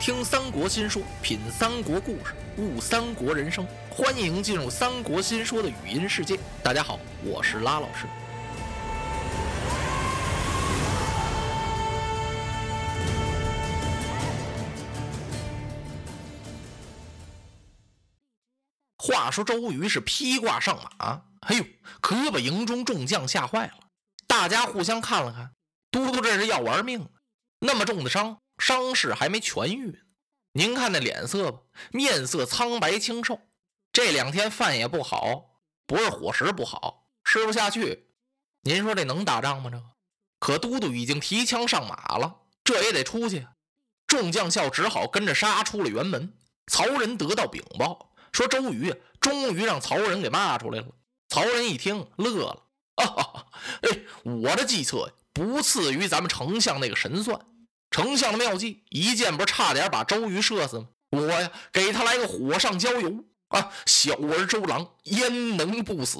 听三国新说，品三国故事，悟三国人生。欢迎进入三国新说的语音世界。大家好，我是拉老师。话说周瑜是披挂上马，哎呦，可把营中众将吓坏了。大家互相看了看，都督这是要玩命，那么重的伤。伤势还没痊愈，您看那脸色吧，面色苍白清瘦。这两天饭也不好，不是伙食不好，吃不下去。您说这能打仗吗？这个可都督已经提枪上马了，这也得出去。众将校只好跟着杀出了辕门。曹仁得到禀报，说周瑜终于让曹仁给骂出来了。曹仁一听乐了，啊，哎，我的计策不次于咱们丞相那个神算。丞相的妙计，一箭不是差点把周瑜射死吗？我呀，给他来个火上浇油啊！小儿周郎焉能不死？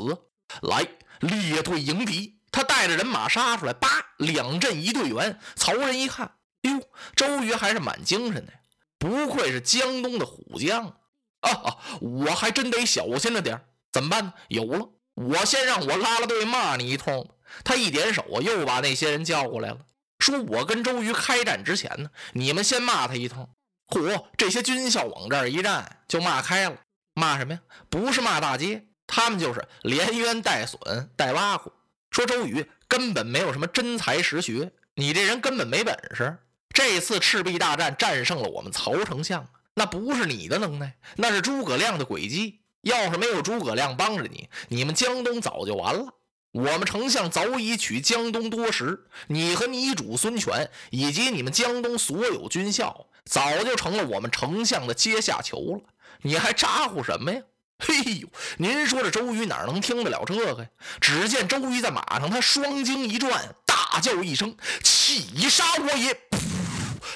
来列队迎敌。他带着人马杀出来，叭，两阵一队员。曹仁一看，哟，周瑜还是蛮精神的，不愧是江东的虎将啊！我还真得小心着点怎么办呢？有了，我先让我拉拉队骂你一通。他一点手啊，又把那些人叫过来了。说我跟周瑜开战之前呢，你们先骂他一通。嚯，这些军校往这儿一站，就骂开了。骂什么呀？不是骂大街，他们就是连冤带损带挖苦。说周瑜根本没有什么真才实学，你这人根本没本事。这次赤壁大战战胜了我们曹丞相，那不是你的能耐，那是诸葛亮的诡计。要是没有诸葛亮帮着你，你们江东早就完了。我们丞相早已取江东多时，你和你主孙权以及你们江东所有军校，早就成了我们丞相的阶下囚了。你还咋呼什么呀？嘿呦，您说这周瑜哪能听得了这个呀？只见周瑜在马上，他双睛一转，大叫一声：“起杀我也！”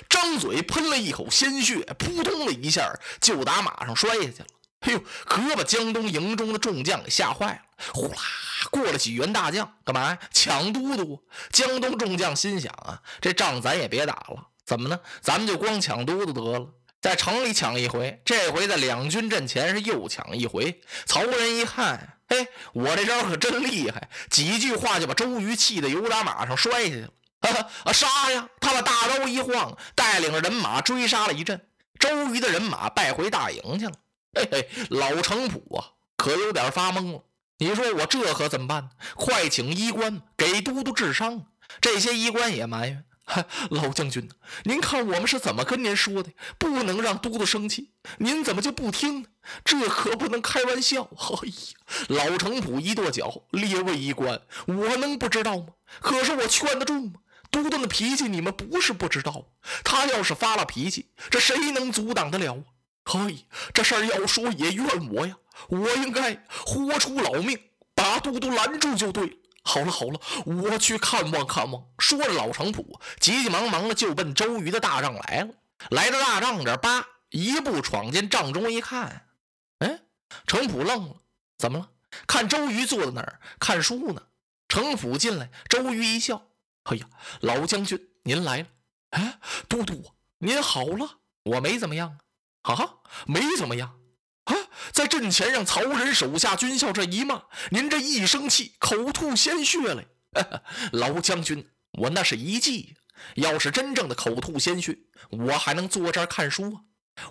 张嘴喷了一口鲜血，扑通的一下就打马上摔下去了。哎呦，可把江东营中的众将给吓坏了。呼啦，过了几员大将，干嘛呀？抢都督！江东众将心想啊，这仗咱也别打了，怎么呢？咱们就光抢都督得了，在城里抢一回，这回在两军阵前是又抢一回。曹仁一看，哎，我这招可真厉害，几句话就把周瑜气得由打马上摔下去了。啊，杀呀！他把大刀一晃，带领着人马追杀了一阵，周瑜的人马败回大营去了。嘿嘿，老程普啊，可有点发懵了。你说我这可怎么办？快请医官给都督治伤。这些医官也埋怨：“老将军，您看我们是怎么跟您说的？不能让都督生气，您怎么就不听呢？这可不能开玩笑。”哎呀，老程普一跺脚：“列位医官，我能不知道吗？可是我劝得住吗？嘟嘟的脾气你们不是不知道，他要是发了脾气，这谁能阻挡得了啊？嘿，这事儿要说也怨我呀。”我应该豁出老命把嘟嘟拦住就对了。好了好了，我去看望看望。说着，老程普急急忙忙的就奔周瑜的大帐来了。来到大帐这，叭一步闯进帐中一看，哎，程普愣了，怎么了？看周瑜坐在那儿看书呢。程普进来，周瑜一笑：“哎呀，老将军您来了。哎，都督您好了，我没怎么样啊，啊，没怎么样。”啊，在阵前让曹仁手下军校这一骂，您这一生气口吐鲜血了。老将军，我那是一计。要是真正的口吐鲜血，我还能坐这儿看书啊？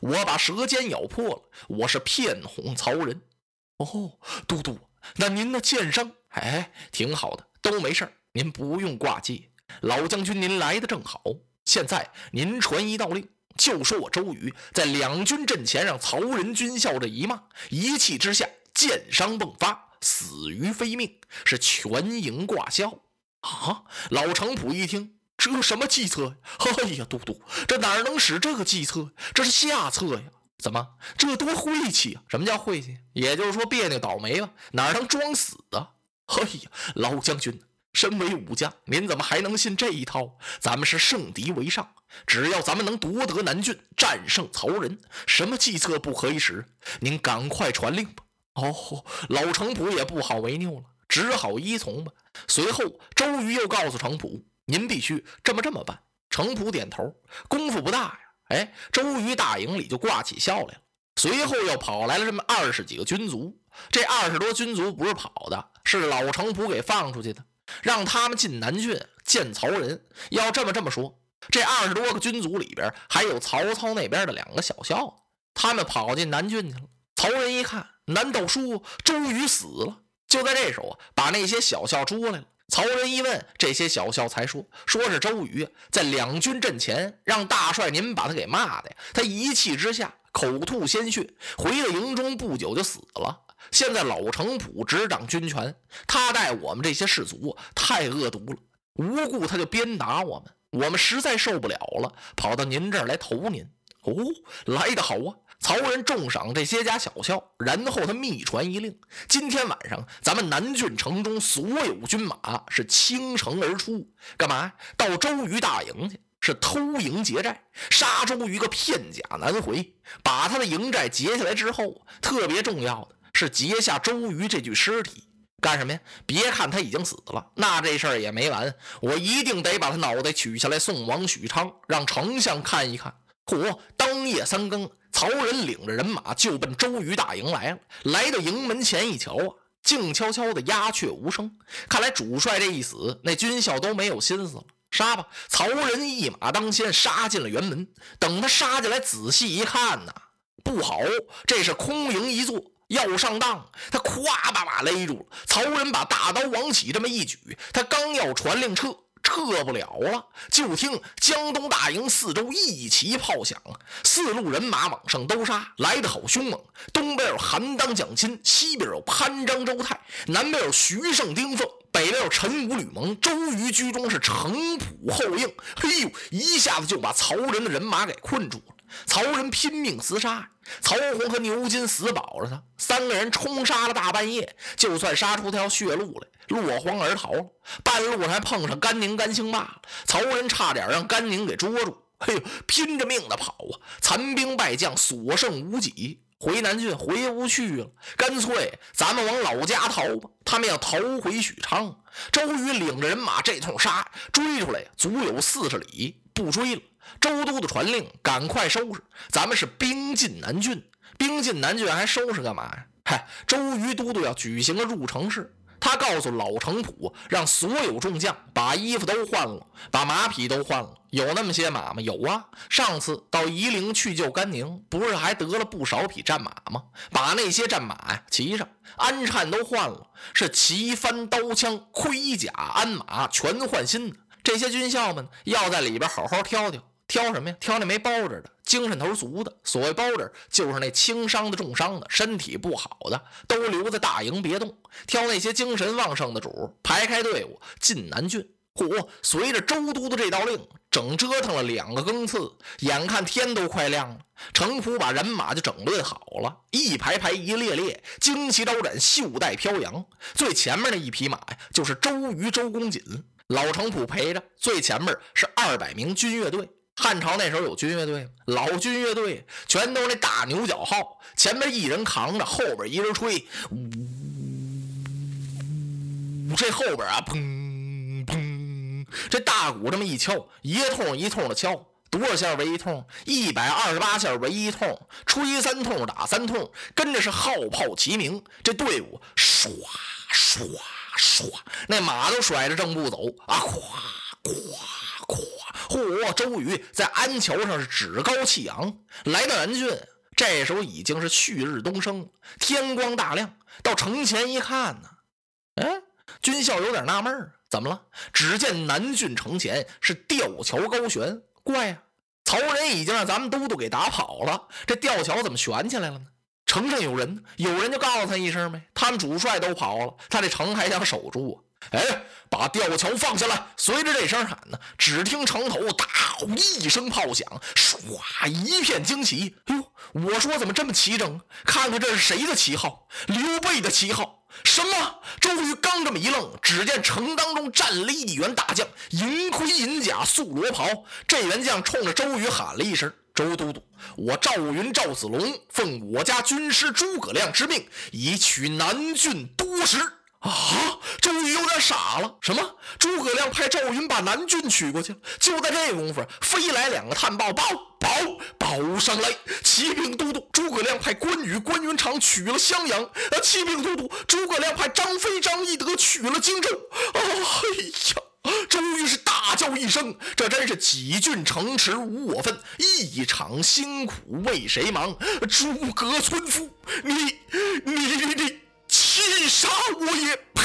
我把舌尖咬破了，我是骗哄曹仁。哦，都督，那您的剑伤，哎，挺好的，都没事您不用挂记。老将军，您来的正好。现在您传一道令。就说我周瑜在两军阵前让曹仁军校这一骂，一气之下箭伤迸发，死于非命，是全营挂销啊！老程普一听，这什么计策呀？哎呀，都督，这哪能使这个计策？这是下策呀！怎么，这多晦气啊？什么叫晦气？也就是说别扭倒霉吧？哪能装死啊？哎呀，老将军。身为武将，您怎么还能信这一套？咱们是胜敌为上，只要咱们能夺得南郡，战胜曹仁，什么计策不可以使？您赶快传令吧！哦，老程普也不好为拗了，只好依从吧。随后，周瑜又告诉程普：“您必须这么这么办。”程普点头。功夫不大呀，哎，周瑜大营里就挂起笑来了。随后又跑来了这么二十几个军卒，这二十多军卒不是跑的，是老程普给放出去的，让他们进南郡见曹仁。要这么这么说，这二十多个军卒里边还有曹操那边的两个小校，他们跑进南郡去了。曹仁一看，难道说周瑜死了？就在这时候啊，把那些小校捉来了。曹仁一问，这些小校才说，说是周瑜在两军阵前让大帅您把他给骂的呀，他一气之下口吐鲜血，回到营中不久就死了。现在老程普执掌军权，他待我们这些士卒太恶毒了，无故他就鞭打我们，我们实在受不了了，跑到您这儿来投您。哦，来得好啊！曹仁重赏这些家小校，然后他密传一令：今天晚上咱们南郡城中所有军马是倾城而出，干嘛？到周瑜大营去，是偷营劫寨，杀周瑜个片甲难回。把他的营寨劫下来之后，特别重要的是劫下周瑜这具尸体，干什么呀？别看他已经死了，那这事儿也没完，我一定得把他脑袋取下来送往许昌，让丞相看一看。嚯！当夜三更。曹仁领着人马就奔周瑜大营来了。来到营门前一瞧啊，静悄悄的，鸦雀无声。看来主帅这一死，那军校都没有心思了。杀吧！曹仁一马当先，杀进了辕门。等他杀进来，仔细一看呐，不好，这是空营一座，要上当。他咵把马勒住了。曹仁把大刀往起这么一举，他刚要传令撤。撤不了了，就听江东大营四周一齐炮响，四路人马往上都杀，来得好凶猛。东边有韩当、蒋钦，西边有潘璋、周泰，南边有徐盛、丁奉，北边有陈武、吕蒙。周瑜居中是城濮后应，嘿呦，一下子就把曹仁的人马给困住了。曹仁拼命厮杀，曹洪和牛金死保着他，三个人冲杀了大半夜，就算杀出条血路来，落荒而逃了。半路还碰上甘宁、甘兴霸，曹仁差点让甘宁给捉住。嘿呦，拼着命的跑啊！残兵败将，所剩无几，回南郡回不去了。干脆咱们往老家逃吧。他们要逃回许昌。周瑜领着人马这通杀，追出来足有四十里，不追了。周都督传令，赶快收拾！咱们是兵进南郡，兵进南郡还收拾干嘛呀？嗨，周瑜都督要举行个入城式，他告诉老程普，让所有众将把衣服都换了，把马匹都换了。有那么些马吗？有啊！上次到夷陵去救甘宁，不是还得了不少匹战马吗？把那些战马呀骑上，鞍颤都换了，是旗幡、刀枪、盔甲、鞍马全换新的。这些军校们要在里边好好挑挑。挑什么呀？挑那没包着的，精神头足的。所谓包着，就是那轻伤的、重伤的，身体不好的，都留在大营别动。挑那些精神旺盛的主，排开队伍进南郡。嚯！随着周都的这道令，整折腾了两个更次，眼看天都快亮了，程普把人马就整顿好了，一排排、一列列，旌旗招展，袖带飘扬。最前面的一匹马呀，就是周瑜、周公瑾，老程普陪着。最前面是二百名军乐队。汉朝那时候有军乐队吗？老军乐队全都是那大牛角号，前面一人扛着，后边一人吹，呜，这后边啊，砰砰，这大鼓这么一敲，一通一通的敲，多少下为一通？一百二十八下为一通，吹三通打三通，跟着是号炮齐鸣，这队伍唰唰唰，那马都甩着正步走啊，哗。周瑜在安桥上是趾高气扬，来到南郡，这时候已经是旭日东升，天光大亮。到城前一看呢，哎，军校有点纳闷怎么了？只见南郡城前是吊桥高悬，怪呀！曹仁已经让咱们都督给打跑了，这吊桥怎么悬起来了呢？城上有人，有人就告诉他一声呗。他们主帅都跑了，他这城还想守住啊？哎，把吊桥放下来！随着这声喊呢，只听城头“大吼”一声炮响，唰，一片惊奇。哎呦，我说怎么这么齐整？看看这是谁的旗号？刘备的旗号。什么？周瑜刚这么一愣，只见城当中站立一员大将，银盔银甲，素罗袍。这员将冲着周瑜喊了一声：“周都督，我赵云赵子龙奉我家军师诸葛亮之命，已取南郡都师。啊！周瑜有点傻了。什么？诸葛亮派赵云把南郡取过去了？就在这功夫，飞来两个探报，报报报上来！启禀都督，诸葛亮派关羽、关云长取了襄阳。啊！启禀都督，诸葛亮派张飞、张翼德取了荆州。哎呀！周瑜是大叫一声：“这真是几郡城池无我分，一场辛苦为谁忙？”诸葛村夫，你你你你！所以！啪！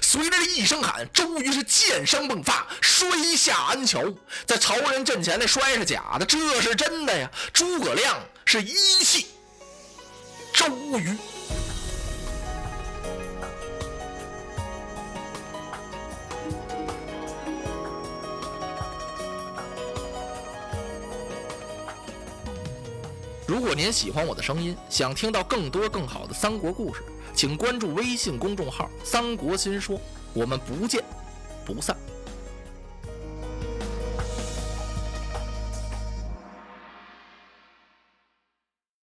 随着一声喊，周瑜是剑声迸发，摔下安桥，在曹仁阵前那摔是假的，这是真的呀！诸葛亮是一气周瑜。如果您喜欢我的声音，想听到更多更好的三国故事。请关注微信公众号“三国新说”，我们不见不散。